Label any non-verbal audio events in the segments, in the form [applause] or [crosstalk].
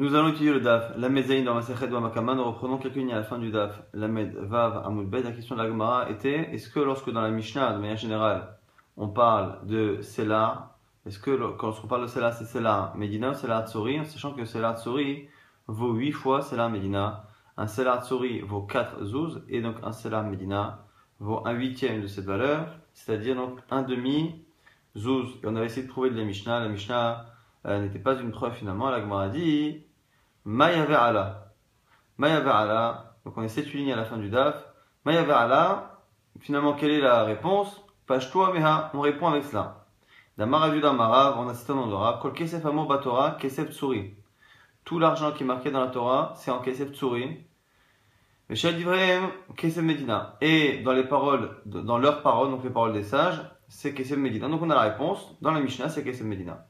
Nous allons étudier le DAF, la Mezaïn dans Masechet. Nous reprenons quelques lignes à la fin du DAF. La Med, Vav, Amud La question de la Gemara était est-ce que lorsque dans la Mishnah, de manière générale, on parle de Sela, est-ce que lorsqu'on parle de Sela, c'est Sela Medina ou Sela Tsori, en sachant que Sela Tsori vaut 8 fois Sela Medina. Un Sela Tsori vaut 4 Zouz, et donc un Sela Medina vaut un huitième de cette valeur, c'est-à-dire donc un demi Zouz. Et on avait essayé de trouver de la Mishnah. La Mishnah euh, n'était pas une preuve finalement. La Gemara dit Maya ve'ala. Maya ve'ala. Donc on est 7 lignes à la fin du DAF. Maya ve'ala. Finalement, quelle est la réponse? Pashtua meha. On répond avec cela. Damarav. On a cité un nom d'arabe. Kol kesef amo batora. Kesef tsuri. Tout l'argent qui est marqué dans la Torah, c'est en kesef tsuri. Kesef Medina. Et dans les paroles, dans leurs paroles, donc les paroles des sages, c'est Kesef Medina. Donc on a la réponse. Dans la Mishnah, c'est Kesef Medina.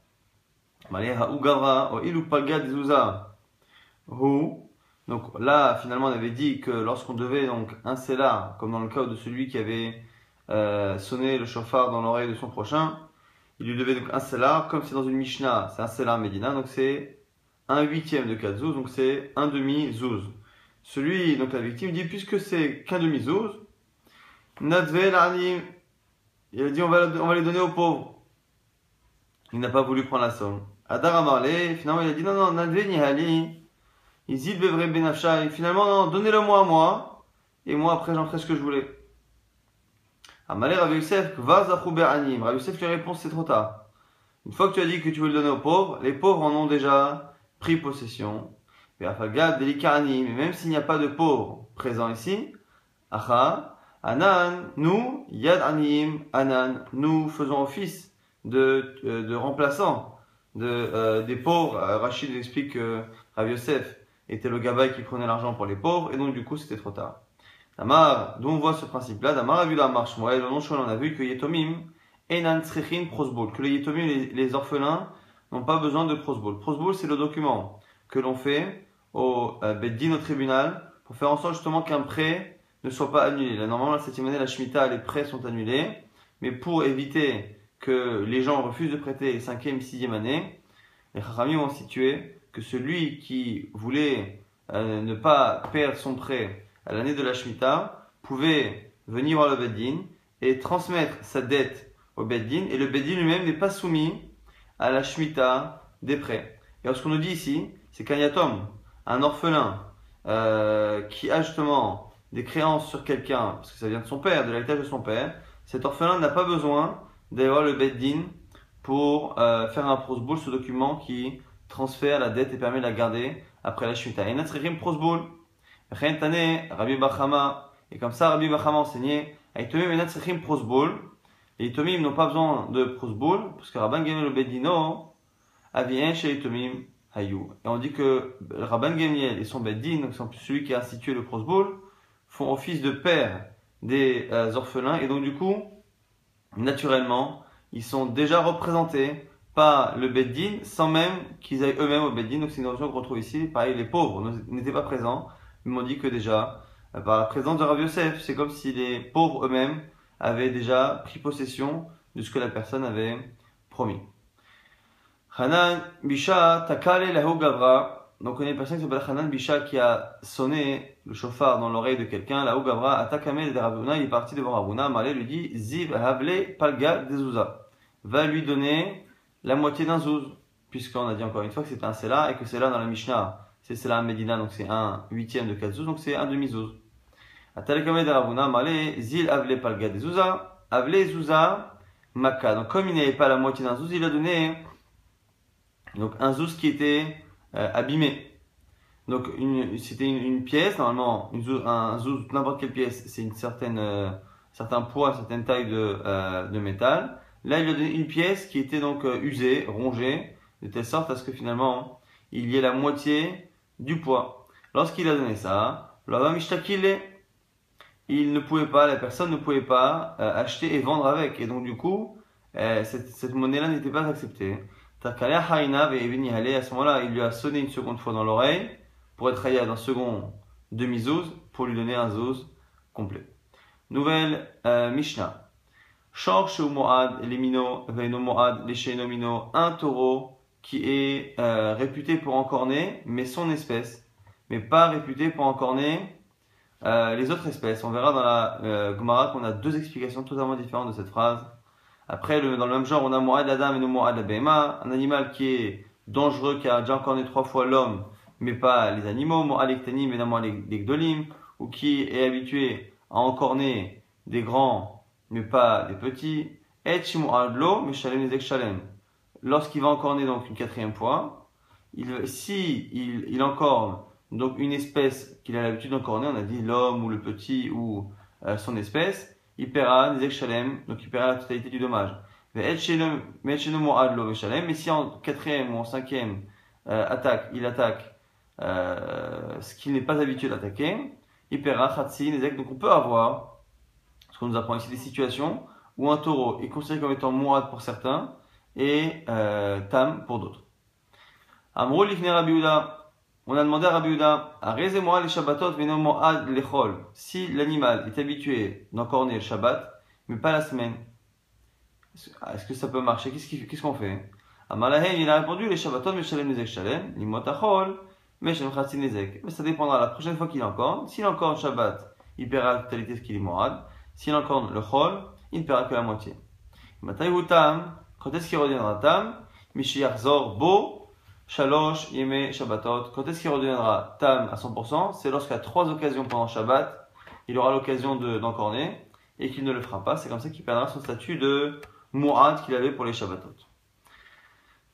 Malé Ugavra, ilu pagad zouza. Donc là, finalement, on avait dit que lorsqu'on devait donc un là, comme dans le cas de celui qui avait euh, sonné le chauffard dans l'oreille de son prochain, il lui devait donc un là, comme c'est dans une Mishnah, c'est un selah Medina, donc c'est un huitième de 4 zouz, donc c'est un demi zouz. Celui, donc la victime, dit puisque c'est qu'un demi zouz, il a dit on va, on va les donner aux pauvres. Il n'a pas voulu prendre la somme. Adar Amarle, finalement il a dit non, non, nadve nihali, et finalement, non, donnez-le-moi à moi, et moi après j'en ferai ce que je voulais. Amalé Rabbi Youssef, Anim. Rabbi Youssef lui répond, c'est trop tard. Une fois que tu as dit que tu veux le donner aux pauvres, les pauvres en ont déjà pris possession. Et même s'il n'y a pas de pauvres présents ici, Acha, Anan, nous, Yad Anim, Anan, nous faisons office de, euh, de remplaçants de, euh, des pauvres. Euh, Rachid explique que Rabbi Youssef était le gabaï qui prenait l'argent pour les pauvres, et donc du coup c'était trop tard. Damar, d'où on voit ce principe-là, Damar a vu la marche, moi, le nom on a vu que Yetomim, Enan Tsrechin Prosbol, que les Yetomim, les, orphelins, n'ont pas besoin de Prosbol. Prosbol, c'est le document que l'on fait au euh, au tribunal, pour faire en sorte justement qu'un prêt ne soit pas annulé. Là, normalement, la septième année, la Shemitah, les prêts sont annulés, mais pour éviter que les gens refusent de prêter cinquième, sixième année, les Chachamim ont situé que celui qui voulait euh, ne pas perdre son prêt à l'année de la Shemitah pouvait venir voir le Beddin et transmettre sa dette au Beddin et le Beddin lui-même n'est pas soumis à la Shemitah des prêts. Et ce qu'on nous dit ici, c'est qu'un yatom, un orphelin, euh, qui a justement des créances sur quelqu'un, parce que ça vient de son père, de l'héritage de son père, cet orphelin n'a pas besoin d'aller voir le Beddin pour euh, faire un prosboul, ce document qui transfère la dette et permet de la garder après la. Et Natsrichim prosboul. Rabbi Bachama. Et comme ça, Rabbi Bachama enseignait, Aitomim et Natsrichim prosboul. Les Itomim n'ont pas besoin de prosboul, parce que Rabban Gamliel le Bedino, Avien chez Itomim Hayou. Et on dit que Rabban Gamliel et son Beddin, donc celui qui a institué le prosboul, font office de père des euh, orphelins, et donc du coup, naturellement, ils sont déjà représentés pas le Beddin sans même qu'ils aillent eux-mêmes au Beddin. Donc c'est une notion qu'on retrouve ici. Pareil, les pauvres n'étaient pas présents. Ils m'ont dit que déjà, euh, par la présence de Rav Yosef, c'est comme si les pauvres eux-mêmes avaient déjà pris possession de ce que la personne avait promis. Donc on une personne qui s'appelle Hanan Bisha qui a sonné le chauffard dans l'oreille de quelqu'un. Lahu Gavra Atakame de Ravuna. Il est parti devant Ravuna. Malé lui dit Ziv Havle Palga Dezouza. Va lui donner la moitié d'un zouz, puisqu'on a dit encore une fois que c'est un sela et que c'est là dans la Mishnah, c'est sela Medina, donc c'est un huitième de quatre zouz, donc c'est un demi zouz. zil avle palga de zouza, avle zouza maka. Donc comme il n'avait pas la moitié d'un zouz, il a donné donc un zouz qui était euh, abîmé. Donc c'était une, pièce, normalement une zouz, un zouz, n'importe quelle pièce, c'est une certaine, euh, certain poids, une certaine taille de, euh, de métal. Là, il a donné une pièce qui était donc euh, usée, rongée, de telle sorte à ce que finalement, il y ait la moitié du poids. Lorsqu'il a donné ça, il ne pouvait pas, la personne ne pouvait pas euh, acheter et vendre avec. Et donc, du coup, euh, cette, monnaie-là n'était pas acceptée. Il lui a sonné une seconde fois dans l'oreille pour être dans d'un second demi-zouz pour lui donner un zouz complet. Nouvelle Mishnah. Shor Moad, les Mino, Veino un taureau qui est euh, réputé pour encorner, mais son espèce, mais pas réputé pour encorner euh, les autres espèces. On verra dans la euh, Gemara qu'on a deux explications totalement différentes de cette phrase. Après, le, dans le même genre, on a Mo'ad la dame et Mo'ad la un animal qui est dangereux, qui a déjà encorné trois fois l'homme, mais pas les animaux, Mo'ad l'ektanim et Mo'ad l'ekdolim, ou qui est habitué à encorner des grands, mais pas des petits. Et Mo'ad lo, mais Shalem Shalem. Lorsqu'il va encorner donc une quatrième fois, il, si il, il encorne donc une espèce qu'il a l'habitude d'encorner, on a dit l'homme ou le petit ou euh, son espèce, il paiera des shalem, donc il paiera la totalité du dommage. Mais si en quatrième ou en cinquième euh, attaque, il attaque euh, ce qu'il n'est pas habitué d'attaquer, il paiera khatsi, donc on peut avoir, ce qu'on nous apprend ici, des situations où un taureau est considéré comme étant mu'ad pour certains et tam pour d'autres. Amrou on a demandé à Rabbi Uda, les Shabbatot lechol. Si l'animal est habitué d'encorner le Shabbat, mais pas la semaine, est-ce que ça peut marcher? Qu'est-ce qu'on fait? Amalahen, il a répondu, les Shabbatot, Meshalem Nezek Shalem, Limotachol, Meshalem Chatzin Nezek. Mais ça dépendra la prochaine fois qu'il encorne. S'il encorne Shabbat, il paiera la totalité de ce qu'il est morad. S'il encorne le Chol, il ne paiera que la moitié. Matayutam, quand est-ce qu'il reviendra Tam? Mishiach Zor Bo, Shalosh, Yeme, Shabbatot. Quand est-ce qu'il redeviendra Tam à 100% C'est lorsqu'à trois occasions pendant Shabbat, il aura l'occasion d'encorner et qu'il ne le fera pas. C'est comme ça qu'il perdra son statut de Mu'ad qu'il avait pour les Shabbatot.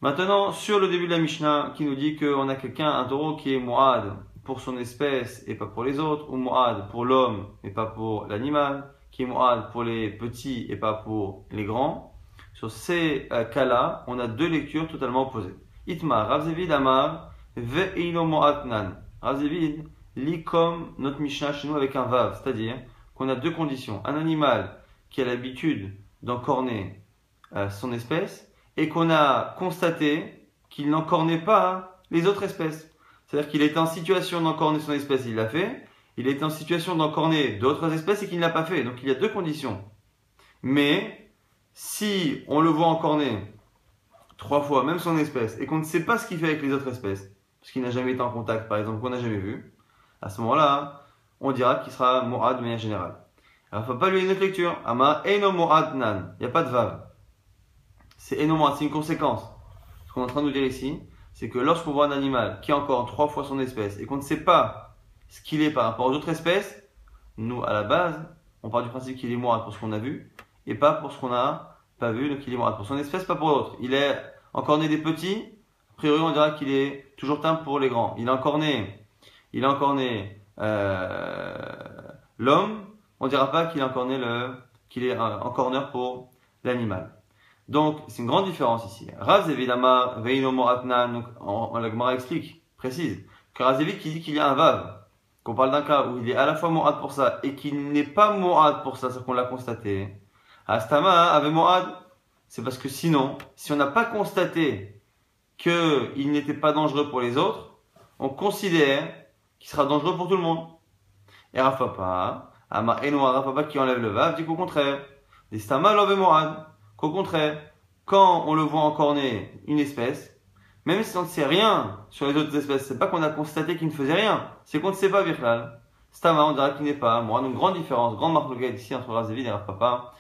Maintenant, sur le début de la Mishnah, qui nous dit qu'on a quelqu'un, un taureau qui est Mu'ad pour son espèce et pas pour les autres, ou Mu'ad pour l'homme et pas pour l'animal, qui est Mu'ad pour les petits et pas pour les grands. Sur ces euh, cas-là, on a deux lectures totalement opposées. Itma, Ravzevid Amar, Ve'ilo Mo'atnan. Ravzevid lit comme notre Mishnah chez nous avec un Vav, c'est-à-dire qu'on a deux conditions. Un animal qui a l'habitude d'encorner euh, son espèce et qu'on a constaté qu'il n'encornait pas les autres espèces. C'est-à-dire qu'il était en situation d'encorner son espèce, il l'a fait. Il était en situation d'encorner d'autres espèces et qu'il ne l'a pas fait. Donc il y a deux conditions. Mais si on le voit encorner trois fois, même son espèce, et qu'on ne sait pas ce qu'il fait avec les autres espèces, parce qu'il n'a jamais été en contact, par exemple, qu'on n'a jamais vu, à ce moment-là, on dira qu'il sera Mo'ad de manière générale. Alors, il ne faut pas lui une autre lecture. Ama Eno Mo'ad Nan. Il n'y a pas de vav. C'est Eno Mo'ad, c'est une conséquence. Ce qu'on est en train de nous dire ici, c'est que lorsqu'on voit un animal qui a encore trois fois son espèce et qu'on ne sait pas ce qu'il est par rapport aux autres espèces, nous, à la base, on part du principe qu'il est Mo'ad pour ce qu'on a vu et pas pour ce qu'on a pas vu, donc il est pour son espèce, pas pour l'autre. Il est encore né des petits, a priori on dira qu'il est toujours teint pour les grands. Il est encore né, il est encore né euh, l'homme, on dira pas qu'il est encore né le, qu'il est encore corner pour l'animal. Donc c'est une grande différence ici. Raz évidemment, Veino Moratnan, donc on, la Gemara explique, précise, que Razevi qui dit qu'il y a un vav, qu'on parle d'un cas où il est à la fois Morat pour ça et qu'il n'est pas Morat pour ça, c'est qu'on l'a constaté. Astama avait Moad, c'est parce que sinon, si on n'a pas constaté qu'il n'était pas dangereux pour les autres, on considère qu'il sera dangereux pour tout le monde. Et Rafapa, Ama Eno Rafapa qui enlève le Vav, dit qu'au contraire, Astama l'avait Moad, qu'au contraire, quand on le voit encorner une espèce, même si on ne sait rien sur les autres espèces, c'est pas qu'on a constaté qu'il ne faisait rien, c'est qu'on ne sait pas Virlal. Stama, on dirait qu'il n'est pas moi. Donc, grande différence, grande marque de ici entre Razévid et Rafapa.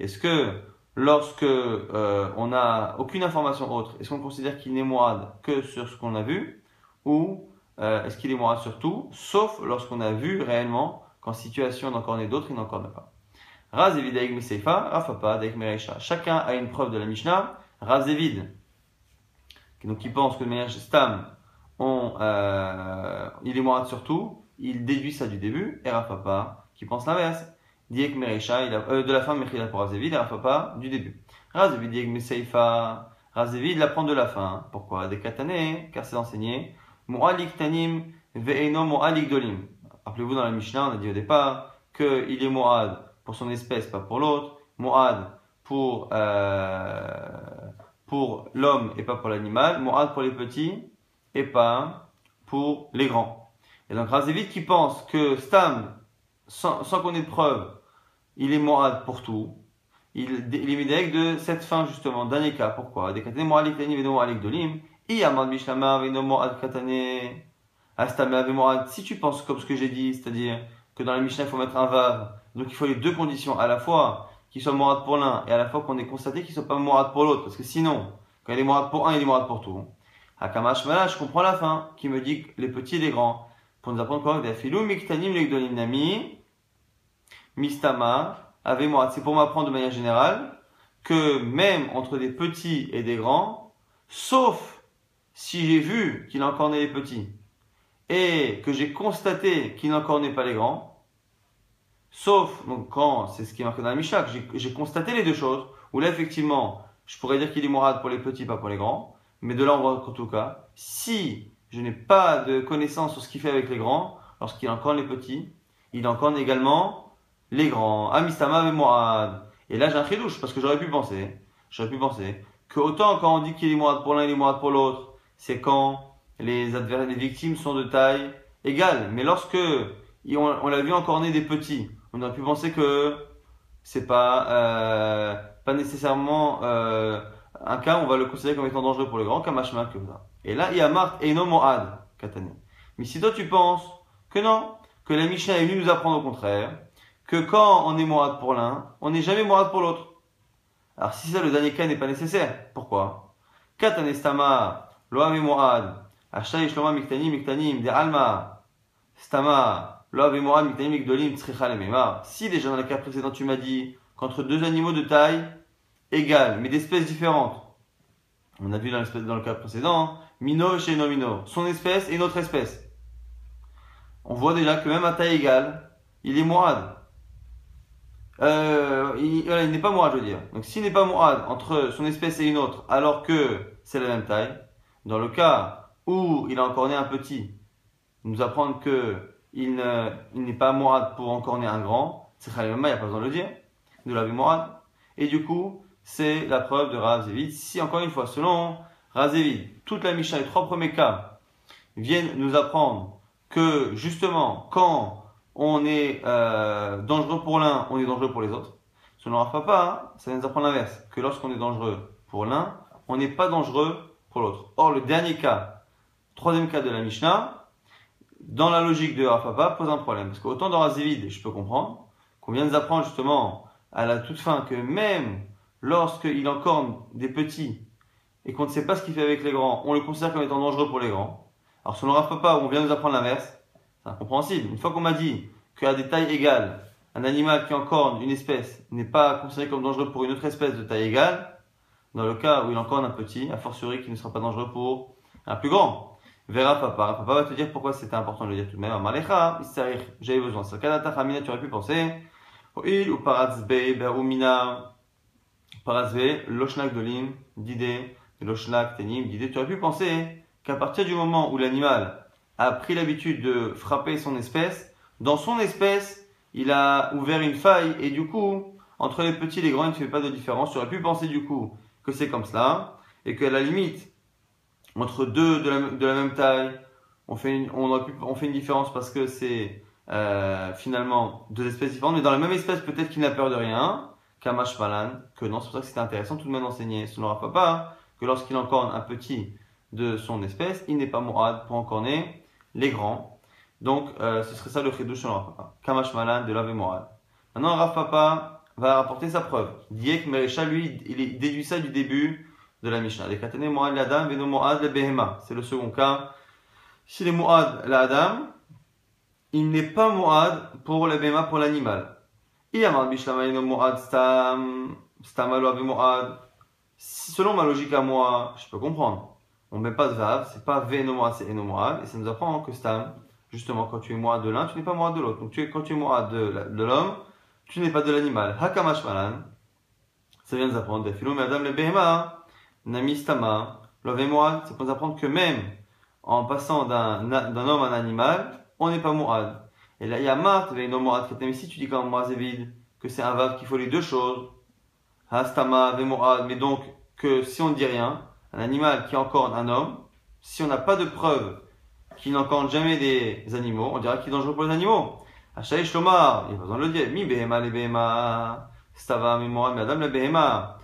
Est-ce que lorsque euh, on n'a aucune information autre, est-ce qu'on considère qu'il n'est mourad que sur ce qu'on a vu ou euh, est-ce qu'il est mourad sur tout, sauf lorsqu'on a vu réellement qu'en situation d'encorner d'autres, il n'encorne pas. Raz Rafapa Chacun a une preuve de la Mishnah. Raz donc qui pense que de manière stam, on, euh, il est mourad sur tout, il déduit ça du début, et Rafapa qui pense l'inverse. Diek euh, de la fin, Mechila pour Razevid, et pas du début. Razevid, Diek Meseifa, Razevid, il apprend de la fin. Pourquoi? Des katané, car c'est enseigné. Tanim, ve'eno dolim. Rappelez-vous dans la Mishnah, on a dit au départ qu'il est Mu'ad pour son espèce, pas pour l'autre. Mu'ad pour, euh, pour l'homme et pas pour l'animal. Mu'ad pour les petits et pas pour les grands. Et donc Razevid qui pense que Stam, sans, sans qu'on ait de preuve, il est moral pour tout. il, il est médaillé de cette fin justement, dernier cas. Pourquoi? Des katane mo'alik tani veno mo'alik dolim. Iyamad bishlama veno mo'ad katane. Astama mo'ad. Si tu penses comme ce que j'ai dit, c'est-à-dire que dans la Mishnah il faut mettre un vav, donc il faut les deux conditions, à la fois qu'il soit mo'ad pour l'un et à la fois qu'on ait constaté qu'il soit pas mo'ad pour l'autre, parce que sinon, quand il est mo'ad pour un, il est mo'ad pour tout. Hakamash je comprends la fin, qui me dit que les petits et les grands, pour nous apprendre quoi? Filou miktanim legdolim nami, mistama, avec C'est pour m'apprendre de manière générale que même entre des petits et des grands, sauf si j'ai vu qu'il encore né les petits et que j'ai constaté qu'il encore n'est pas les grands, sauf donc quand c'est ce qui est marqué dans la Mishnah, j'ai constaté les deux choses, où là effectivement, je pourrais dire qu'il est mourad pour les petits, pas pour les grands, mais de là qu'en tout cas, si je n'ai pas de connaissance sur ce qu'il fait avec les grands, lorsqu'il encore les petits, il encore également les grands, Amistama et Mourad. Et là, j'ai un chidouche, parce que j'aurais pu penser, j'aurais pu penser, que autant quand on dit qu'il est Mourad pour l'un et est pour l'autre, c'est quand les adversaires, les victimes sont de taille égale. Mais lorsque on, l'a vu encore né des petits, on aurait pu penser que c'est pas, euh, pas nécessairement euh, un cas, on va le considérer comme étant dangereux pour les grands, comme Hashma, que ça. Et là, il y a Marthe et non Mourad, Katane. Mais si toi tu penses que non, que la Mishnah est venue nous apprendre au contraire, que quand on est mourad pour l'un, on n'est jamais mourad pour l'autre. Alors si ça, le dernier cas n'est pas nécessaire. Pourquoi? Katanestama, loav et mourad, miktanim miktanim, de alma, stama, loav et miktanim mikdolim. Si déjà dans le cas précédent tu m'as dit qu'entre deux animaux de taille égale, mais d'espèces différentes, on a vu dans, dans le cas précédent, mino chez nomino, son espèce et notre espèce. On voit déjà que même à taille égale, il est mourad euh, il, il n'est pas Mourad, je veux dire. Donc s'il n'est pas Mourad entre son espèce et une autre, alors que c'est la même taille, dans le cas où il a encore né un petit, nous apprendre que il n'est pas Mourad pour encore né un grand, c'est il n'y a pas besoin de le dire, de la Mourad. Et du coup, c'est la preuve de Rav Si encore une fois, selon Rav toute la Mishnah, les trois premiers cas, viennent nous apprendre que justement, quand on est euh, dangereux pour l'un, on est dangereux pour les autres. Selon Rav Papa, ça vient nous apprendre l'inverse, que lorsqu'on est dangereux pour l'un, on n'est pas dangereux pour l'autre. Or, le dernier cas, troisième cas de la Mishnah, dans la logique de Papa, pose un problème. Parce qu'autant dans Razévide, je peux comprendre, qu'on vient nous apprendre justement à la toute fin que même lorsqu'il encorne des petits et qu'on ne sait pas ce qu'il fait avec les grands, on le considère comme étant dangereux pour les grands. Alors selon Papa, on vient nous apprendre l'inverse, incompréhensible. Une fois qu'on m'a dit qu'à des tailles égales, un animal qui encorne une espèce n'est pas considéré comme dangereux pour une autre espèce de taille égale, dans le cas où il encorne un petit, a fortiori qui ne sera pas dangereux pour un plus grand. Verra papa. Papa va te dire pourquoi c'était important de le dire tout de même. Malecha, j'avais besoin. C'est Kanata Hamina, tu aurais pu penser. Il ou Paratzbe, Berumina, Paratzbe, Loshnak Dolim, d'idée, Loshnak Tenim, d'idée. Tu aurais pu penser qu'à partir du moment où l'animal a pris l'habitude de frapper son espèce, dans son espèce, il a ouvert une faille et du coup, entre les petits et les grands, il ne fait pas de différence. Tu aurais pu penser du coup que c'est comme cela et qu'à la limite, entre deux de la, même taille, on fait, une, on, fait une différence parce que c'est euh, finalement deux espèces différentes, mais dans la même espèce, peut-être qu'il n'a peur de rien, Kamash Malan, que non, c'est pour ça que c'était intéressant tout de même d'enseigner, n'aura pas, que lorsqu'il encorne un petit de son espèce, il n'est pas mourad pour encorner les grands. Donc, euh, ce serait ça le chidouche sur Rav Papa. Kamash Malan de l'Ave Moral. Maintenant, Rav Papa va rapporter sa preuve. Diek Merecha, lui, il déduit ça du début de la Mishnah. Les Katane Moad l'Adam, Veno Moad le Behema. C'est le second cas. Si les Moad l'Adam, il n'est pas Moad pour le Behema, pour l'animal. Iyamad Bishlama Moad Stam, Stam Ave Moad. Selon ma logique à moi, je peux comprendre on met pas de vav, c'est pas ve no c'est eno et ça nous apprend que stam, justement, quand tu es moi de l'un, tu n'es pas moi de l'autre. Donc tu es, quand tu es moi de, l'homme, tu n'es pas de l'animal. Hakamash malan, ça vient nous apprendre, defilo madame le behema, namistama, love moi, ça peut nous apprendre que même en passant d'un homme à un animal, on n'est pas mourad. Et là, il y a ve no moad, mais si tu dis comme moi, vide, que c'est un vav qu'il faut les deux choses, hastama, ve mais donc que si on ne dit rien, un animal qui encorne un homme, si on n'a pas de preuve qu'il n'encorne jamais des animaux, on dira qu'il est dangereux pour les animaux. Achaï Shlomar, il a besoin le dire. Mi behema le behema, Stava Mimoran Madame la Behema,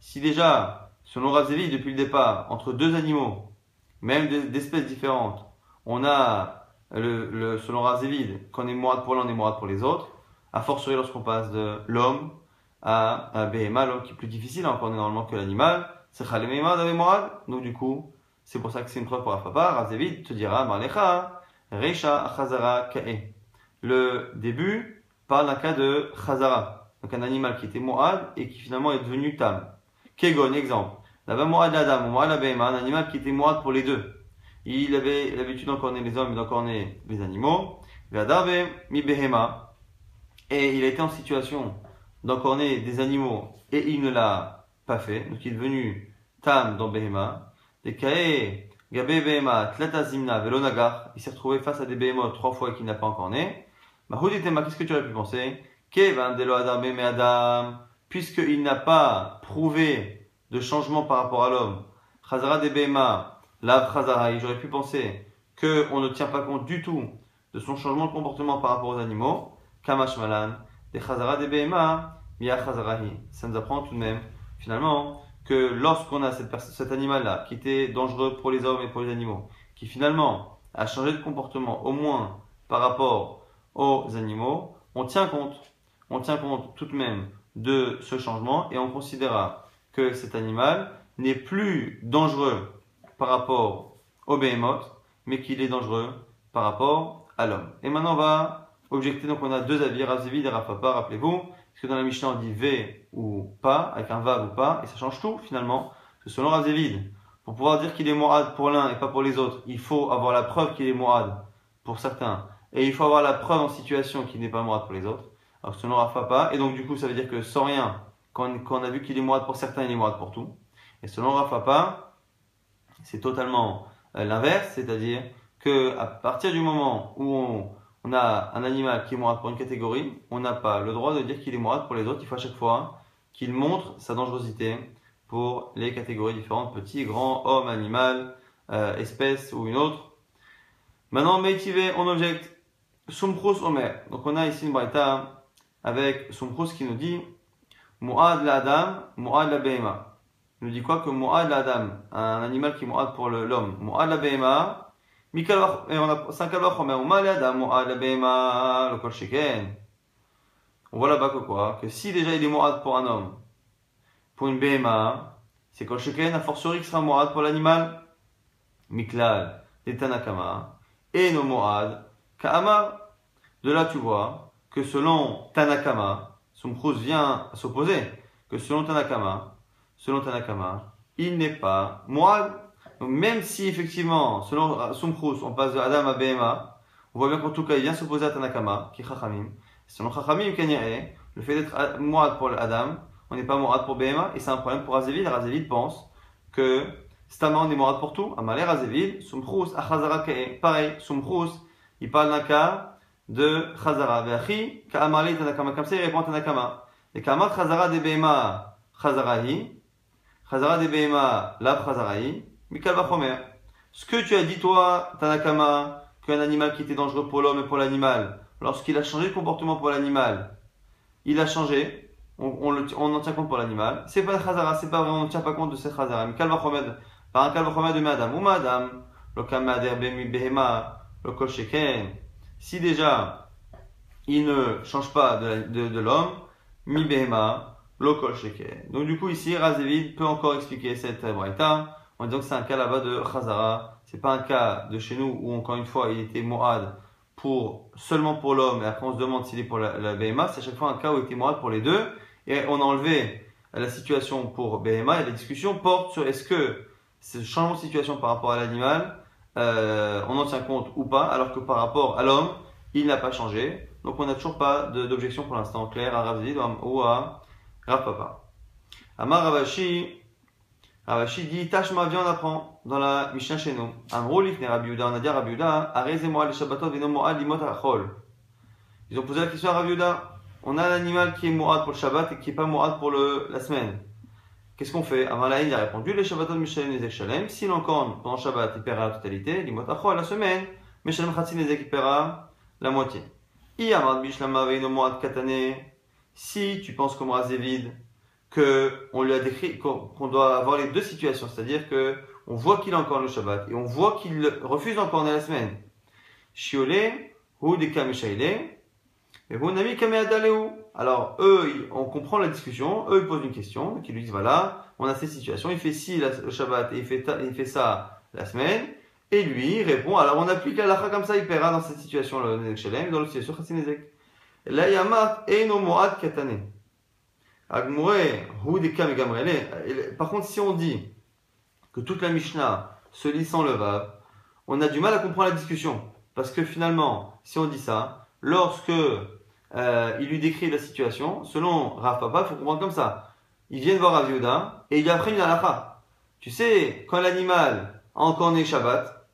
Si déjà, selon Ravzevi, depuis le départ, entre deux animaux, même d'espèces différentes, on a le, le selon Ravzevi, qu'on est mourad pour l'un, on est pour les autres, a fortiori lorsqu'on passe de l'homme à, à Behema, l'homme qui est plus difficile à encore normalement que l'animal, c'est Chalemema Mourad. Donc du coup, c'est pour ça que c'est une preuve pour Afapa. Ravzevi te dira, Marlecha, Reisha Chazara Ka'e. Le début parle d'un cas de Chazara, donc un animal qui était Moad et qui finalement est devenu Tam. Kegon, exemple. Là-bas, Moad l'Adam, Moad la un animal qui était Moad pour les deux. Il avait l'habitude d'encorner les hommes et d'encorner les animaux. mi behema. Et il été en situation d'encorner des animaux et il ne l'a pas fait. Donc il est devenu Tam dans Behema. Des Kae, Gabe Behema, Zimna, Velonagar. Il s'est retrouvé face à des behemoths trois fois qu'il n'a pas encorné. qu'est-ce que tu aurais pu penser? Adam, puisqu'il n'a pas prouvé de changement par rapport à l'homme. Chazara de Behema, Chazara, j'aurais pu penser qu'on ne tient pas compte du tout de son changement de comportement par rapport aux animaux. Kamash Malan, des Chazara de Behema, Mia Chazarahi. Ça nous apprend tout de même, finalement, que lorsqu'on a cet animal-là, qui était dangereux pour les hommes et pour les animaux, qui finalement a changé de comportement, au moins par rapport aux animaux, on tient compte, on tient compte tout de même de ce changement et on considérera que cet animal n'est plus dangereux par rapport au behemoth, mais qu'il est dangereux par rapport à l'homme. Et maintenant on va objecter, donc on a deux avis, Razivid et Rafapa, rappelez-vous, parce que dans la Mishnah, on dit V ou pas, avec un Vav ou pas, et ça change tout finalement. Parce que selon Razévid, pour pouvoir dire qu'il est Mourad pour l'un et pas pour les autres, il faut avoir la preuve qu'il est Mourad pour certains, et il faut avoir la preuve en situation qu'il n'est pas Mourad pour les autres. Alors selon Rafa pas, et donc du coup ça veut dire que sans rien, quand, on a vu qu'il est Mourad pour certains, il est Mourad pour tout. Et selon Rafa pas, c'est totalement euh, l'inverse, c'est-à-dire que à partir du moment où on on a un animal qui est mourad pour une catégorie, on n'a pas le droit de dire qu'il est mourad pour les autres. Il faut à chaque fois qu'il montre sa dangerosité pour les catégories différentes, petit, grand, homme, animal, euh, espèce ou une autre. Maintenant, Meitivé, on objecte Sumprus Omer. Donc on a ici une avec Sumprus qui nous dit Mu'ad la Adam, Mu'ad la. Il nous dit quoi? Que Mu'ad la Adam, un animal qui est Mu'ad pour l'homme. Mu'ad la on voit là-bas que quoi Que si déjà il est mourad pour un homme, pour une BMA, c'est kol sheken, a fortiori qui sera mourad pour l'animal. Miklal, Tanakama, et no mourad, Ka'ama. De là, tu vois que selon Tanakama, Sumkruz vient à s'opposer, que selon Tanakama, selon Tanakama, il n'est pas mourad donc même si effectivement, selon Sumkrus, on passe de Adam à Behema, on voit bien qu'en tout cas, il vient s'opposer à Tanakama, qui est Chachamim. Selon Chachamim, le fait d'être Mourad pour Adam, on n'est pas Mourad pour Behema, et c'est un problème pour Azevid. Azevid pense que Stama, on est Mourad pour tout. Amalé Azevid, Sumkrus, Achazara Pareil, Sumkrus, il parle d'un cas de Chazara. Veachi, Ka'amali Tanakama. Comme ça, il répond à Tanakama. Et Ka'amat Chazara de Behema, Chazarahi. Chazara de Behema, la Chazarahi. Mikal Ce que tu as dit, toi, Tanakama, qu'un animal qui était dangereux pour l'homme et pour l'animal, lorsqu'il a changé de comportement pour l'animal, il a changé, on, on, en tient compte pour l'animal. C'est pas Khazara, c'est pas vrai, on ne tient pas compte de cette Khazara. Mikal par un Kalvachomer de Madame. Ou Madame, le Kamader Behema, le Kol Si déjà, il ne change pas de, de, l'homme, Mi Behema, le Donc du coup, ici, Razevid peut encore expliquer cette braïta en disant que c'est un cas là-bas de Khazara. C'est pas un cas de chez nous où encore une fois il était Moad pour seulement pour l'homme et après on se demande s'il est pour la, la BMA. C'est à chaque fois un cas où il était Moad pour les deux et on a enlevé la situation pour BMA et la discussion porte sur est-ce que ce changement de situation par rapport à l'animal euh, on en tient compte ou pas alors que par rapport à l'homme il n'a pas changé. Donc on n'a toujours pas d'objection pour l'instant claire à Ravzid ou à Rav Papa. Amar Ravashi Ravashi dit Tashma, viens, on apprend dans la Mishnah chez nous. Amrou lifne Rabbi on a dit à Rabbi Yuda, Arezez-moi le Shabbatot, veno mo'ad limot achol. Ils ont posé la question à Rabbi Yuda. On a un animal qui est mo'ad pour le Shabbat et qui n'est pas mo'ad pour le, la semaine. Qu'est-ce qu'on fait? Amalaïn a répondu Le Shabbatot Mishalem Nezek Shalem. S'il encore pendant Shabbat, il paiera la totalité, limot achol, la semaine, Mishalem Khatsi Nezek, il paiera la moitié. Iyamad Bishlama, veno mo'ad katane. Si tu penses comme Razévid que on lui a décrit qu'on doit avoir les deux situations, c'est-à-dire que on voit qu'il a encore le Shabbat et on voit qu'il refuse encore la semaine. Shiolé, ou des et vous n'avez Alors, eux, on comprend la discussion, eux, ils posent une question, qui lui disent, voilà, on a cette situation, il fait ci le Shabbat et il fait, il fait ça la semaine, et lui, répond, alors on applique la comme ça, il paiera dans cette situation le Nezek Shalem, dans le situation Chassinezek. Là, Yamat, Moad Katane. Par contre, si on dit que toute la Mishnah se lit sans le Vav, on a du mal à comprendre la discussion. Parce que finalement, si on dit ça, lorsque euh, il lui décrit la situation, selon Rav Papa, il faut comprendre comme ça. Ils viennent voir Rav et il lui apprend une halakha. Tu sais, quand l'animal a encore né Shabbat,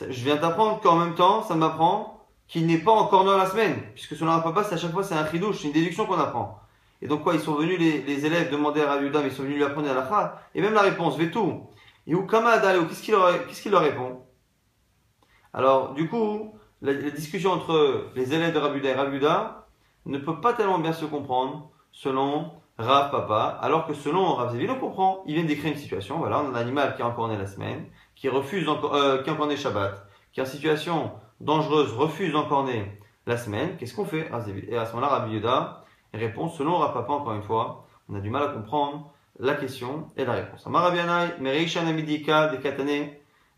je viens t'apprendre qu'en même temps, ça m'apprend qu'il n'est pas encore né la semaine. Puisque selon Rav Papa, à chaque fois c'est un chidouche, c'est une déduction qu'on apprend. Et donc quoi, ils sont venus, les, élèves, demander à Rav ils sont venus lui apprendre la halakha. Et même la réponse, tout. Et où qu'est-ce qu'il leur, qu'est-ce leur répond? Alors, du coup, la, discussion entre les élèves de Rabuda et Rabuda ne peut pas tellement bien se comprendre selon Rav Papa, alors que selon Rav Zévil, on comprend. Il vient décrire une situation, voilà, on a un animal qui est encore né la semaine, qui refuse encore, euh, qui est encore né Shabbat, qui est en situation dangereuse, refuse encore né la semaine, qu'est-ce qu'on fait Et à ce moment-là, Rabbi Répond selon Rav Papa, encore une fois, on a du mal à comprendre la question et la réponse. Katane,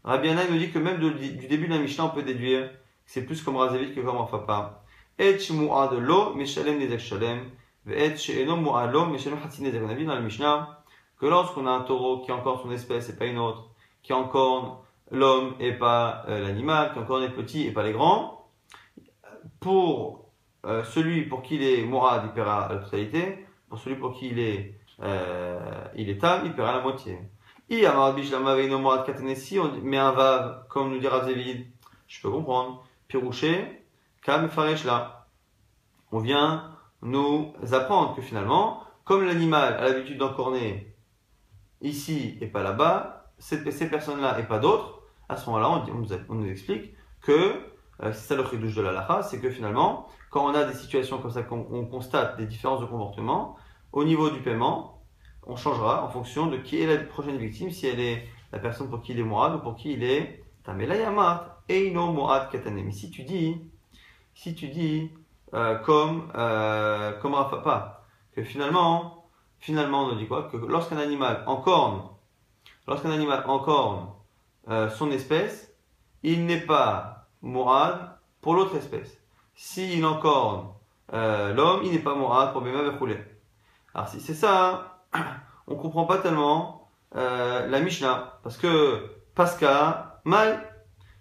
Rabianai nous dit que même du début de la Mishnah, on peut déduire c'est plus comme Razavit que comme Rafapa. Et mu'ad lo, meshalem nezek shalem, et she'eno mu'ad lo, meshalem hatsi nezek. On a vu dans le Mishnah que lorsqu'on a un taureau qui a encore son espèce et pas une autre, qui a encore l'homme et pas euh, l'animal, qui a encore les petits et pas les grands, pour euh, celui pour qui il est mu'ad, il paiera la totalité, pour celui pour qui il est euh, il est tam, il paiera la moitié. Si on met un vav, comme nous dit Ravzevid, je peux comprendre. Pirouché, Kam Faresh là. On vient nous apprendre que finalement, comme l'animal a l'habitude d'encorner ici et pas là-bas, ces, personnes-là et pas d'autres, à ce moment-là, on, on, nous explique que euh, c'est ça le chidouche de la lacha, c'est que finalement, quand on a des situations comme ça, qu'on constate des différences de comportement, au niveau du paiement, on changera en fonction de qui est la prochaine victime, si elle est la personne pour qui il est mourad ou pour qui il est tamelayamat. Eino Moad Mais si tu dis, si tu dis, euh, comme, euh, comme Rafa, que finalement, finalement, on dit quoi? Que lorsqu'un animal encorne, lorsqu'un animal encorne euh, son espèce, il n'est pas Moad pour l'autre espèce. S'il encorne euh, l'homme, il n'est pas Moad pour Bema Bechoulé. Alors si c'est ça, [clears throat] on comprend pas tellement euh, la Mishnah, parce que Pascal, mal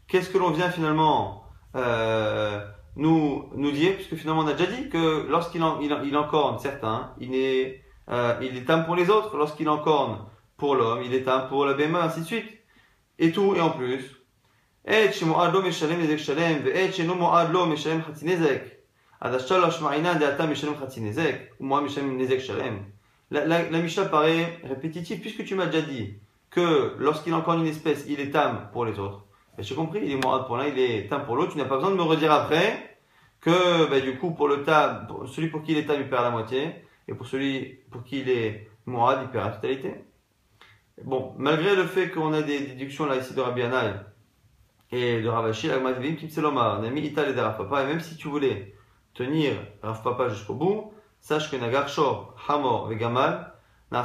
qu'est-ce que l'on vient finalement euh, nous, nous dire, puisque finalement on a déjà dit que lorsqu'il en, il, il encorne certains, il est, euh, il est âme pour les autres, lorsqu'il encorne pour l'homme, il est âme pour la BMA, ainsi de suite. Et tout, et en plus. Et la, la, la Mishnah paraît répétitive puisque tu m'as déjà dit que lorsqu'il encorne une espèce, il est âme pour les autres. J'ai compris, il est mourad pour l'un, il est tam pour l'autre. Tu n'as pas besoin de me redire après que bah, du coup, pour le tam, celui pour qui il est tam, il perd la moitié. Et pour celui pour qui il est mourad, il perd la totalité. Bon, malgré le fait qu'on a des déductions là ici de Rabbi Anay et de Ravashi, mis Ital et Rav Papa. Et même si tu voulais tenir Rav Papa jusqu'au bout, sache que Nagar Shor, Hamor et Gamal, la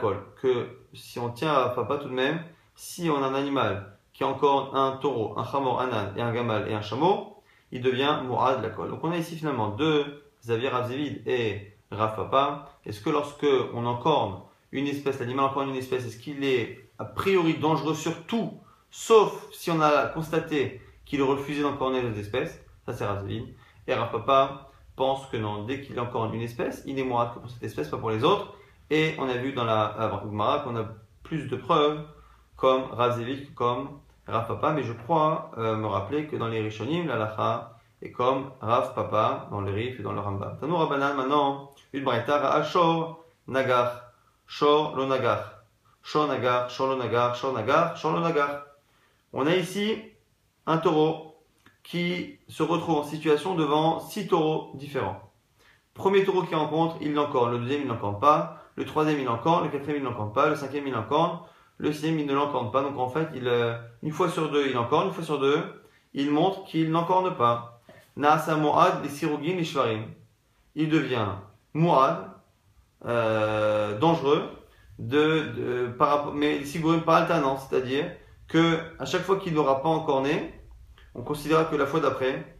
colle. Que si on tient Rav Papa tout de même, si on a un animal qui a encore un taureau, un chamor, un âne et un gamal et un chameau, il devient Mourad la colle. Donc on a ici finalement deux Xavier Ravzévid et Rav Papa. Est-ce que lorsque on encorne une espèce, l'animal encorne une espèce, est-ce qu'il est a priori dangereux sur tout, sauf si on a constaté qu'il refusait d'encorner les espèces Ça c'est Ravzévid. Et Rav Papa pense que non, dès qu'il encorne une espèce, il est Mourad que pour cette espèce, pas pour les autres. Et on a vu dans la Gemara qu'on a plus de preuves comme Ravzévid, comme Rav Papa, mais je crois euh, me rappeler que dans les Rishonim, l'alacha est comme Rav Papa dans le Rif et dans le Rambam. Tanou Rabbanan, maintenant, une braïta, Ashor Nagar, Shor lo Nagar, Shor Nagar, Shor lo Nagar, Shor Nagar, Shor lo. On a ici un taureau qui se retrouve en situation devant six taureaux différents. Premier taureau qu'il rencontre, il l'encorne. Le deuxième, il l'encorne pas. Le troisième, il l'encorne. Le quatrième, il l'encorne pas. Le cinquième, il l'encorne. Le sixième, il ne l'encorne pas. Donc en fait, euh, une fois sur deux, il encorne. Une fois sur deux, il montre qu'il n'encorne pas. Naasa Moad, les sirogin, les shvarim. Il devient Moad, euh, dangereux, de, par, mais par alternance. C'est-à-dire que à chaque fois qu'il n'aura pas encorné, on considérera que la fois d'après,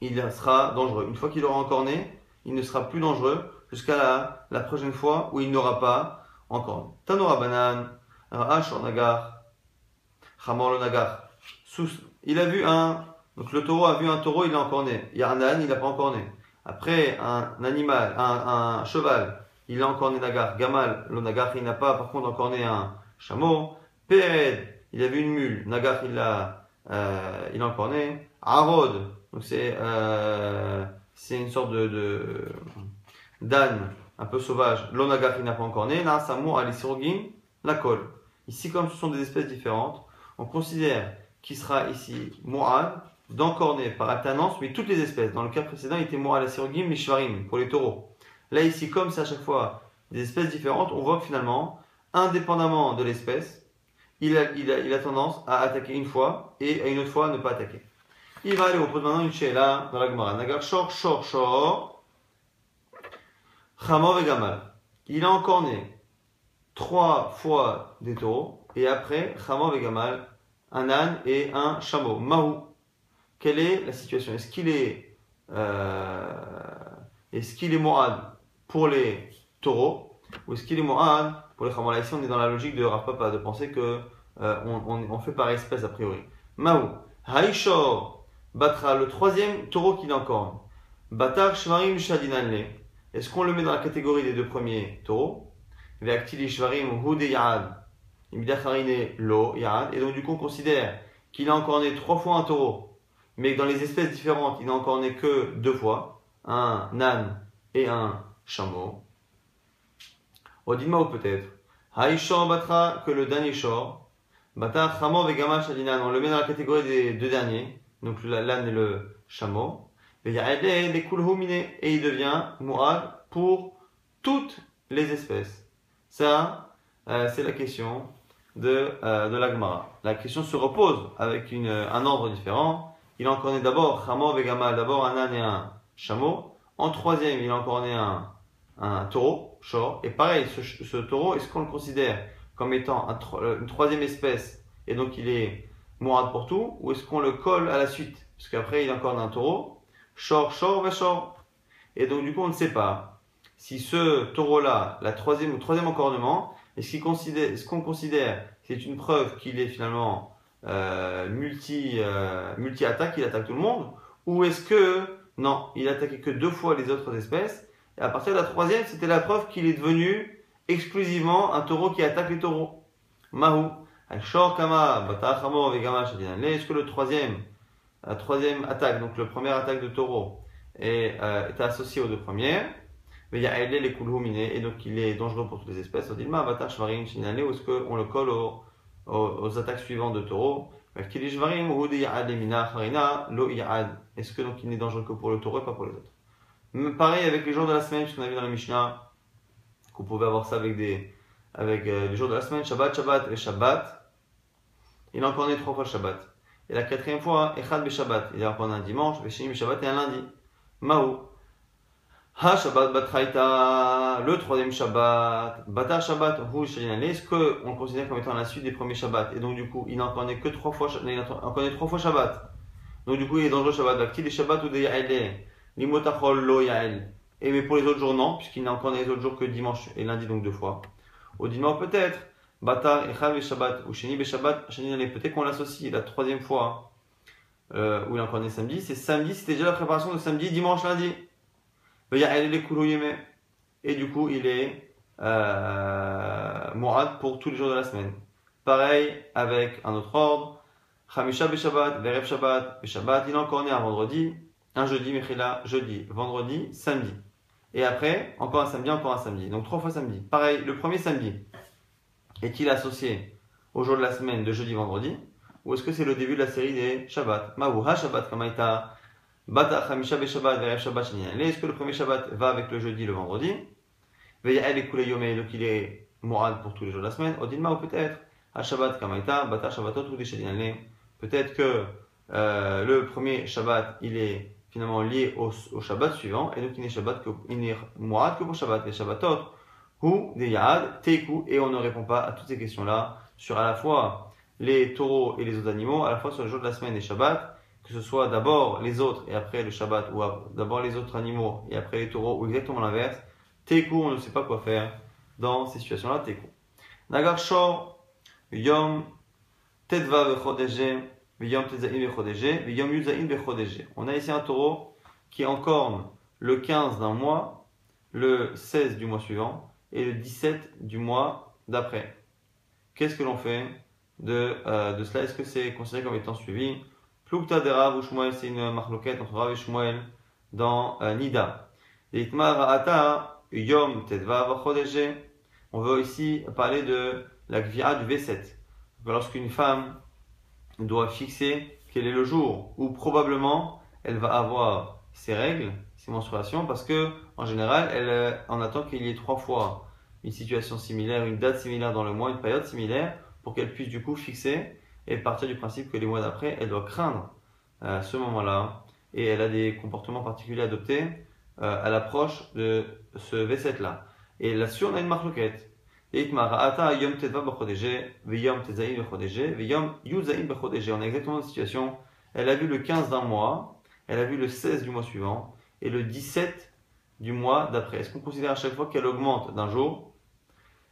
il sera dangereux. Une fois qu'il aura encorné, il ne sera plus dangereux jusqu'à la, la prochaine fois où il n'aura pas encorné. Tanora banan, en nagar, le nagar. Il a vu un, donc le taureau a vu un taureau, il a encorné. Il y a un âne, il n'a pas encorné. Après, un animal, un, un cheval, il a encorné nagar. Gamal, le nagar, il n'a pas par contre encorné un chameau. Péred, il a vu une mule. Nagar, il a, euh, il encorné. Arod, donc c'est euh, c'est une sorte de, de d'âne un peu sauvage. L'onagar, il n'a pas encorné. Là, Samour, Alisirogin, la colle. Ici, comme ce sont des espèces différentes, on considère qu'il sera ici Mourad, d'encorné par alternance, mais toutes les espèces. Dans le cas précédent, il était Mourad la Sirogim, les Shvarim, pour les taureaux. Là, ici, comme c'est à chaque fois des espèces différentes, on voit que finalement, indépendamment de l'espèce, il a, tendance à attaquer une fois et à une autre fois à ne pas attaquer. Il va aller au pose maintenant une sheila dans la Gemara. Nagar shor, shor, shor. Chamor et Gamal. Il a encorné trois fois des taureaux et après Chamor et Gamal, un âne et un chameau. Mahou. Quelle est la situation? Est-ce qu'il est, euh, est-ce qu'il est Moad pour les taureaux ou est-ce qu'il est Moad pour les Chamor Là, ici, on est dans la logique de Rav Papa de penser que euh, on, on, on fait par espèce a priori. Mahou. Haïshor. Batra, le troisième taureau qu'il encorne. Batar Shvarim Shadinanle. Est-ce qu'on le met dans la catégorie des deux premiers taureaux? Ve'aktili Shvarim Lo Yad. Et donc, du coup, on considère qu'il a encorné trois fois un taureau, mais que dans les espèces différentes, il n'a encorné que deux fois un âne et un chameau. Odima ou peut-être? Batra, que le dernier shor. Batar Chamo Vegama Shadinan. On le met dans la catégorie des deux derniers donc l'âne et le chameau. Et il devient Mourad pour toutes les espèces. Ça, euh, c'est la question de, euh, de l'Agmara. La question se repose avec une, un ordre différent. Il en connaît d'abord Chamo Vegamal, d'abord un âne et un chameau. En troisième, il en connaît un, un taureau, Et pareil, ce, ce taureau, est-ce qu'on le considère comme étant un, une troisième espèce et donc il est Mourad pour tout, ou est-ce qu'on le colle à la suite? Parce qu'après, il a encore un taureau, shor, shor, va shor. Et donc, du coup, on ne sait pas si ce taureau-là, la troisième ou troisième encornement, est-ce qu'on considère, est considère c'est une preuve qu'il est finalement euh, multi, euh, multi-attaque, il attaque tout le monde, ou est-ce que, non, il attaquait que deux fois les autres espèces, et à partir de la troisième, c'était la preuve qu'il est devenu exclusivement un taureau qui attaque les taureaux. Mahou. Est-ce que le troisième, la troisième attaque, donc le première attaque de taureau, est, euh, est associé aux deux premières? Mais il y a les et donc il est dangereux pour toutes les espèces. Ou est-ce qu'on le colle aux, attaques suivantes de taureau Est-ce que donc il n'est dangereux que pour le taureau et pas pour les autres? Pareil avec les jours de la semaine, puisqu'on a vu dans la Mishnah qu'on pouvait avoir ça avec des avec euh, les jours de la semaine, Shabbat, Shabbat et Shabbat. Il a encore né trois fois Shabbat. Et la quatrième fois, Echad be Shabbat. Il a encore un dimanche, Veshinim Shabbat et un lundi. Maou. Ha Shabbat Batraita, le troisième Shabbat, Batar Shabbat, Hu Est-ce qu'on le considère comme étant la suite des premiers Shabbats? Et donc du coup, il n'en connaît que trois fois, connaît trois fois Shabbat. Donc du coup, il est dangereux Shabbat. Bakti des Shabbat ou des Limotachol lo. Et mais pour les autres jours, non, puisqu'il n'a encore les autres jours que dimanche et lundi, donc deux fois. Au dimanche peut-être, Batar, Echad et Shabbat, ou Sheni Shabbat, Sheni peut-être qu'on l'associe la troisième fois, euh, où il a encore né samedi, c'est samedi, c'était déjà la préparation de samedi, dimanche, lundi. Et du coup, il est euh, Mourad pour tous les jours de la semaine. Pareil avec un autre ordre. Chamisha Shabbat, Verev Shabbat, Shabbat, il est encore né un vendredi, un jeudi, Mechila, jeudi, vendredi, samedi. Et après, encore un samedi, encore un samedi. Donc trois fois samedi. Pareil, le premier samedi, est-il associé au jour de la semaine de jeudi, vendredi? Ou est-ce que c'est le début de la série des Shabbat? Maouha Shabbat Kamaita Bata Chamisha Shabbat, Shabbat, Est-ce que le premier Shabbat va avec le jeudi, le vendredi? Veyael et Yomé, donc il est Mourad pour tous les jours de la semaine. Odinma, ou peut-être, Shabbat Kamaita, Bata Shabbatot, ou Peut-être que euh, le premier Shabbat, il est finalement lié au, Shabbat suivant, et donc il n'est Shabbat que, il n'est que pour Shabbat. Les Shabbatot, ou des Yad, Teku, et on ne répond pas à toutes ces questions-là sur à la fois les taureaux et les autres animaux, à la fois sur le jour de la semaine et Shabbat, que ce soit d'abord les autres et après le Shabbat, ou d'abord les autres animaux et après les taureaux, ou exactement l'inverse. Teku, on ne sait pas quoi faire dans ces situations-là. Teku. Nagar Shor, Yom Tedva Vechodeje, On a ici un taureau qui encorne le 15 d'un mois, le 16 du mois suivant et le 17 du mois d'après. Qu'est-ce que l'on fait de, euh, de cela? Est-ce que c'est considéré comme étant suivi? Plukta de Rav ou Shmuel, c'est une marloquette entre Rav et Shmuel dans euh, Nida. Yom On veut ici parler de la Gvia du V7. Lorsqu'une femme doit fixer quel est le jour où probablement elle va avoir ses règles, ses menstruations, parce que en général, elle en attend qu'il y ait trois fois une situation similaire, une date similaire dans le mois, une période similaire, pour qu'elle puisse du coup fixer et partir du principe que les mois d'après, elle doit craindre euh, ce moment-là et elle a des comportements particuliers adoptés euh, à l'approche de ce V7-là. Et là-dessus, on a une marque. On a exactement la situation. Elle a vu le 15 d'un mois, elle a vu le 16 du mois suivant et le 17 du mois d'après. Est-ce qu'on considère à chaque fois qu'elle augmente d'un jour?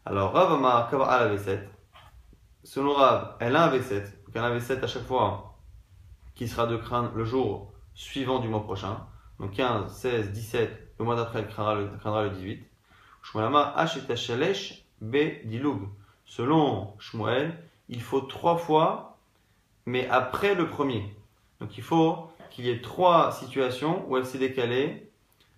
Alors, Rav Amar à la V7. Selon Rav, elle a un V7. Donc elle a un V7 à chaque fois qui sera de craindre le jour suivant du mois prochain. Donc 15, 16, 17, le mois d'après elle craindra le, craindra le 18. Shmuelama H B Dilug. Selon Shmuel, il faut trois fois, mais après le premier. Donc il faut qu'il y ait trois situations où elle s'est décalée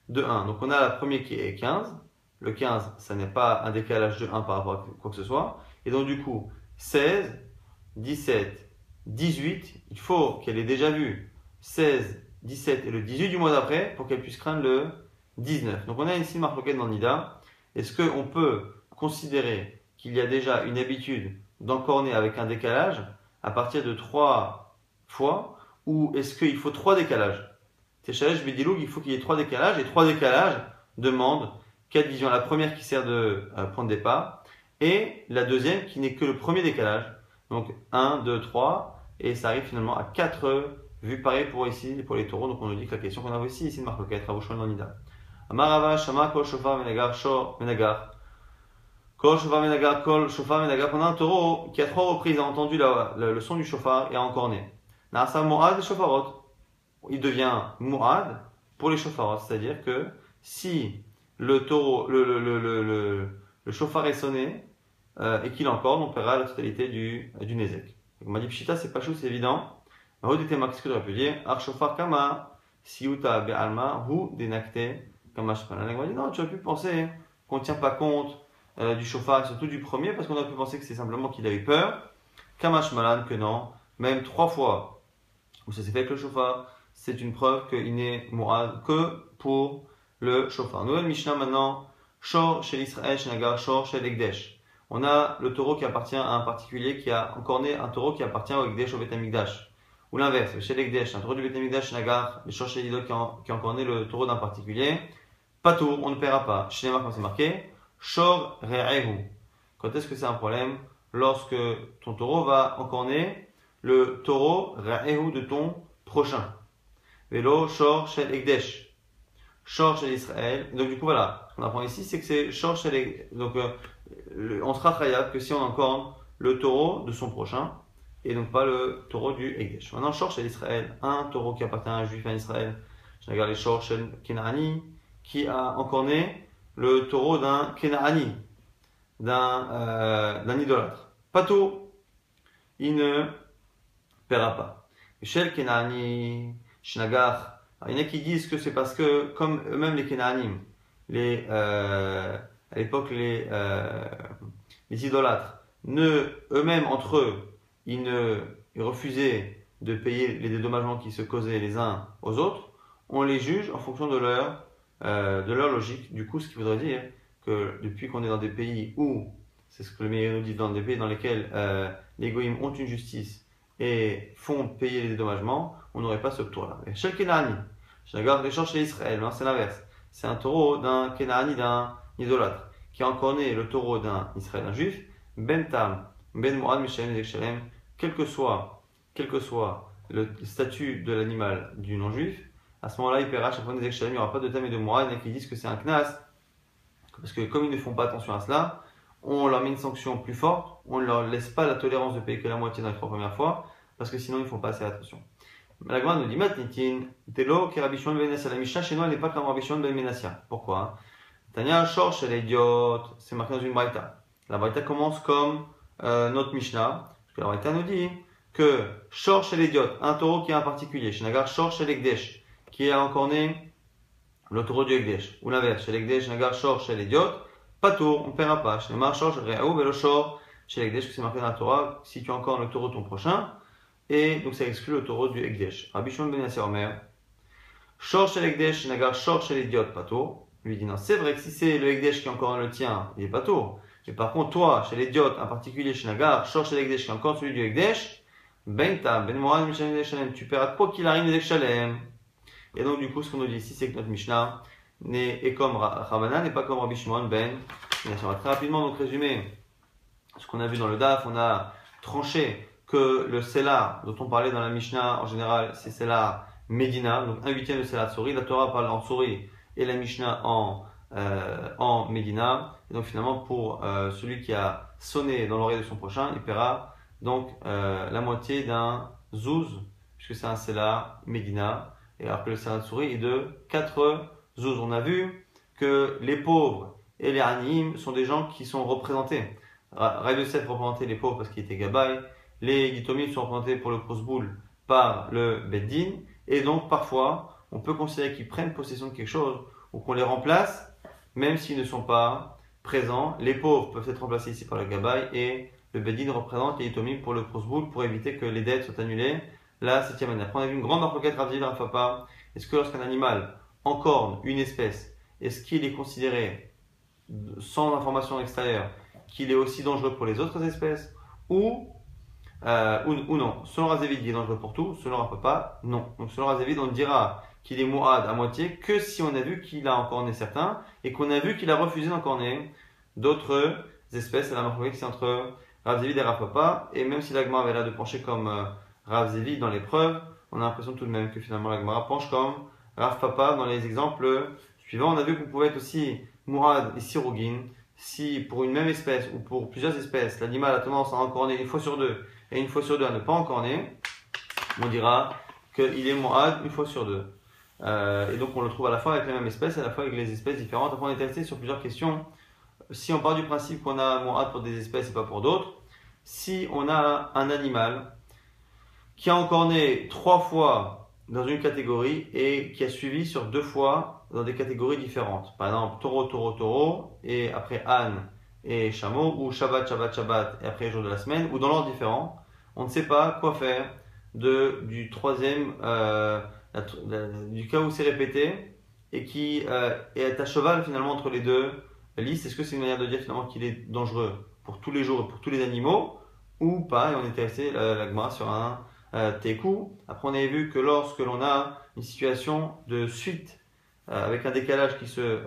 de 1. Donc on a la première qui est 15. Le 15, ça n'est pas un décalage de 1 par rapport à quoi que ce soit. Et donc du coup, 16, 17, 18, il faut qu'elle ait déjà vu 16, 17 et le 18 du mois d'après pour qu'elle puisse craindre le 19. Donc on a ici marque dans Nida. Est-ce qu'on peut considérer qu'il y a déjà une habitude d'encorner avec un décalage à partir de 3 fois ou est-ce qu'il faut 3 décalages? Téchalèche Bédiloug, il faut qu'il y ait 3 décalages et 3 décalages demandent 4 visions. La première qui sert de euh, point de départ et la deuxième qui n'est que le premier décalage. Donc 1, 2, 3, et ça arrive finalement à 4 vues pareil pour ici, pour les taureaux. Donc on nous dit que la question qu'on a ici, ici de Marc Loquet, Ravouchouan dans Nida. Amarava, Shama, Kol, Shofar, Menagar, Kol, Shofar, Shofar. Pendant un taureau qui a trois reprises a entendu la, le, son du chauffard et a encorné. Nasa, Mourad, Shofarot. Il devient Mourad pour les chauffarots. C'est-à-dire que si le taureau, le, le, le, le, le chauffard est sonné, euh, et qu'il encore, on paiera la totalité du, du Nezek. On m'a dit Pshita, c'est pas chaud, c'est évident. Qu'est-ce que j'aurais pu dire Arshofar Kama, Siuta Be'alma, Hu Denakte Kama Shpalan. On m'a dit non, tu aurais pu penser qu'on ne tient pas compte euh, du chauffard, surtout du premier, parce qu'on aurait pu penser que c'est simplement qu'il a eu peur. Kamash Malan, que non. Même trois fois où ça s'est fait avec le chauffard, c'est une preuve qu'il n'est mourad que pour le chauffard. Nouvelle Mishnah maintenant. Shor chez l'Israël, chez Nagar, Shor chez l'Egdesh on a le taureau qui appartient à un particulier qui a encore né un taureau qui appartient au Ekdesh au Betamikdash. Ou l'inverse, chez l'Ekdesh, un taureau du Betamikdash Nagar, le Shor qui, qui a encore né le taureau d'un particulier. Pas tout, on ne paiera pas. Chez les marques, c'est marqué Shor Re'ehu. Quand est-ce que c'est un problème Lorsque ton taureau va encore né le taureau Re'ehu de ton prochain. Vélo Shor Shel Ekdesh. Shor Shel Israël. Donc du coup voilà, on apprend ici, c'est que c'est Shor Shel Donc euh, on sera khayab que si on encorne le taureau de son prochain et donc pas le taureau du Egdesh. Maintenant, Shor chez Israël, un taureau qui appartient à un juif en Israël. Je regarde les Shor chez Kenaani qui a encorné le taureau d'un Kenaani, d'un euh, idolâtre. Pas tout, il ne paiera pas. Chez Kenaani, Shnagar, il y en a qui disent que c'est parce que, comme eux-mêmes les Kenaanim, les. Euh, à l'époque les, euh, les idolâtres, eux-mêmes entre eux, ils, ne, refusaient de payer les dédommagements qui se causaient les uns aux autres, on les juge en fonction de leur, euh, de leur logique. Du coup, ce qui voudrait dire que depuis qu'on est dans des pays où, c'est ce que le meilleur nous dit, dans des pays dans lesquels euh, les goïms ont une justice et font payer les dédommagements, on n'aurait pas ce tour-là. Chez le Kenani, je regarde les chez Israël, c'est l'inverse. C'est un taureau d'un Kenani, d'un idolâtre, qui a encore né le taureau d'un Israélien juif, Ben Tam, Ben Moad, Mishalim, Shalem, quel que soit, quel que soit le statut de l'animal du non-juif, à ce moment-là, il paiera chaque fois des il n'y aura pas de Tam et de Moad, et qui disent que c'est un Knas, parce que comme ils ne font pas attention à cela, on leur met une sanction plus forte, on ne leur laisse pas la tolérance de payer que la moitié dans les trois premières fois, parce que sinon ils ne font pas assez attention. La Gemara nous dit Matnitin, Telo, Kerabichon Ben La Mishnah chez nous, elle n'est pas comme Rabishon Ben Menassia. Pourquoi? Tania, Shor, chez l'idiote, c'est marqué dans une Braïta. La Braïta commence comme euh, notre Mishnah, parce que la Braïta nous dit que Shor chez l'idiote, un taureau qui est un particulier, chez Nagar Shor chez l'Egdesh, qui est encore né le taureau du Egdesh, ou l'inverse, chez l'Egdesh, Nagar Shor chez l'idiote, pas tour, on ne paiera pas. Chez le Marchor, chez le Shor, chez l'Egdesh, que c'est marqué dans la Torah, si tu encore le taureau ton prochain, et donc ça exclut le taureau du Ekdesh. Rabbi Shimon ben Yasser Omer, Shor shel Ekdesh, Nagar Shor shel Idiot, pas tour. Lui dit non, c'est vrai que si c'est le Ekdesh qui est encore le tien, il est pas tour. Mais par contre, toi, chez l'Idiot, en particulier chez Nagar, Shor shel Ekdesh qui est encore celui du Ekdesh, Ben ta, Ben Moran, Shalem, tu paieras quoi qu'il arrive des Shalem. Et donc du coup, ce qu'on nous dit ici, c'est que notre Mishnah n'est comme Ramana, n'est pas comme Rabbi Shimon ben Yasser. Très rapidement, donc résumé, ce qu'on a vu dans le DAF, on a tranché que le Sela dont on parlait dans la Mishnah, en général, c'est Sela Medina, donc un huitième de Sela Tsori. La Torah parle en Tsori et la Mishnah en, euh, en Medina. Et donc finalement, pour euh, celui qui a sonné dans l'oreille de son prochain, il paiera donc euh, la moitié d'un Zouz, puisque c'est un Sela Medina. Et alors que le Sela Tsori est de 4 Zouz. On a vu que les pauvres et les Anim sont des gens qui sont représentés. De Seth représentait les pauvres parce qu'il était Gabay les Gitomim sont représentés pour le Boule par le Beddin, et donc parfois on peut considérer qu'ils prennent possession de quelque chose ou qu'on les remplace, même s'ils ne sont pas présents. Les pauvres peuvent être remplacés ici par le Gabay et le Beddin représente les Gitomim pour le Boule pour éviter que les dettes soient annulées. La septième année. On a vu une grande marque Ravzil Rafapa. Est-ce que lorsqu'un animal encorne une espèce, est-ce qu'il est considéré sans information extérieure qu'il est aussi dangereux pour les autres espèces ou euh, ou, non? Selon Razavid, il est dangereux pour tout. Selon Rapapa, non. Donc selon Razavid, on dira qu'il est mouad à moitié que si on a vu qu'il a encore né certains et qu'on a vu qu'il a refusé d'encorner d'autres espèces. C'est la marque c'est entre Razavid et Rapapa. Et même si l'agma avait l'air de pencher comme euh, dans l'épreuve, on a l'impression tout de même que finalement l'agma penche comme Rav Papa dans les exemples suivants. On a vu qu'on pouvait être aussi Mourad et Sirogin. Si pour une même espèce ou pour plusieurs espèces, l'animal a tendance à encorner une fois sur deux et une fois sur deux à ne pas encorner, on dira qu'il est Moad une fois sur deux. Euh, et donc on le trouve à la fois avec la même espèce et à la fois avec les espèces différentes. Après on est testé sur plusieurs questions. Si on part du principe qu'on a Moad pour des espèces et pas pour d'autres, si on a un animal qui a encorné trois fois dans une catégorie et qui a suivi sur deux fois dans des catégories différentes. Par exemple, taureau, taureau, taureau, et après âne, et chameau, ou Shabbat, Shabbat, Shabbat, et après jour de la semaine, ou dans l'ordre différent. On ne sait pas quoi faire de, du troisième, euh, du cas où c'est répété, et qui euh, est à cheval finalement entre les deux listes. Est-ce que c'est une manière de dire finalement qu'il est dangereux pour tous les jours et pour tous les animaux, ou pas? Et on était resté l'agma sur un euh, teku. Après, on avait vu que lorsque l'on a une situation de suite avec un décalage qui se,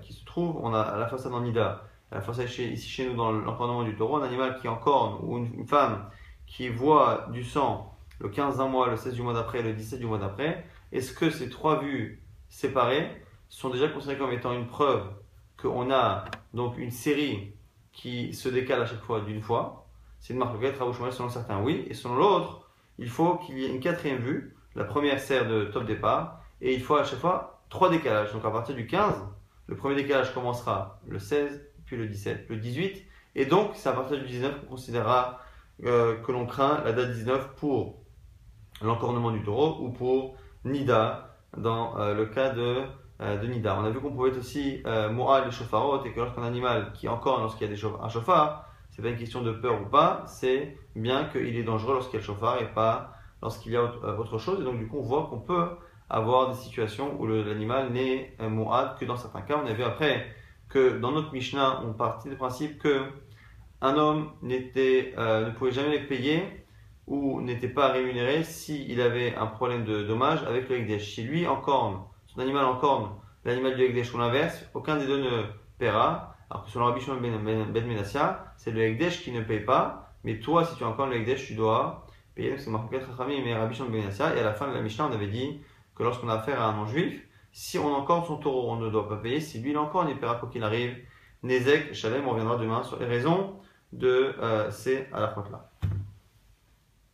qui se trouve, on a à la façade en Nida la fois ici chez nous dans l'encornement du taureau, un animal qui encorne ou une, femme qui voit du sang le 15 d'un mois, le 16 du mois d'après le 17 du mois d'après, est-ce que ces trois vues séparées sont déjà considérées comme étant une preuve qu'on a donc une série qui se décale à chaque fois d'une fois? C'est une marque de à selon certains, oui, et selon l'autre, il faut qu'il y ait une quatrième vue. La première sert de top départ, et il faut à chaque fois trois décalages. Donc à partir du 15, le premier décalage commencera le 16, puis le 17, le 18. Et donc, c'est à partir du 19 qu'on considérera euh, que l'on craint la date 19 pour l'encornement du taureau ou pour Nida, dans euh, le cas de, euh, de, Nida. On a vu qu'on pouvait aussi euh, et chauffarot, et que lorsqu'un animal qui encorne lorsqu'il y a des un chauffard, c'est pas une question de peur ou pas, c'est bien qu'il est dangereux lorsqu'il y a le chauffard et pas lorsqu'il y a autre chose. Et donc, du coup, on voit qu'on peut avoir des situations où l'animal n'est mu'ad que dans certains cas. On a vu après que dans notre Mishnah, on partit du principe que un homme euh, ne pouvait jamais payer ou n'était pas rémunéré s'il avait un problème de dommage avec le Ekdesh. Si lui en corne, son animal en corne, l'animal du Ekdesh ou l'inverse, aucun des deux ne paiera. Alors que selon Rabbi Shimon ben, ben, ben Menassia, c'est le Ekdesh qui ne paye pas, mais toi, si tu as encore le Ekdesh, tu dois payer. C'est Marcoquet Chachamim et Rabbi Shimon ben Menassia. Et à la fin de la Mishnah, on avait dit que lorsqu'on a affaire à un non-juif, si on encorde son taureau, on ne doit pas payer. Si lui, il encore, il paiera quoi qu'il arrive. Nezek, Shalem, on reviendra demain sur les raisons de euh, ces la là.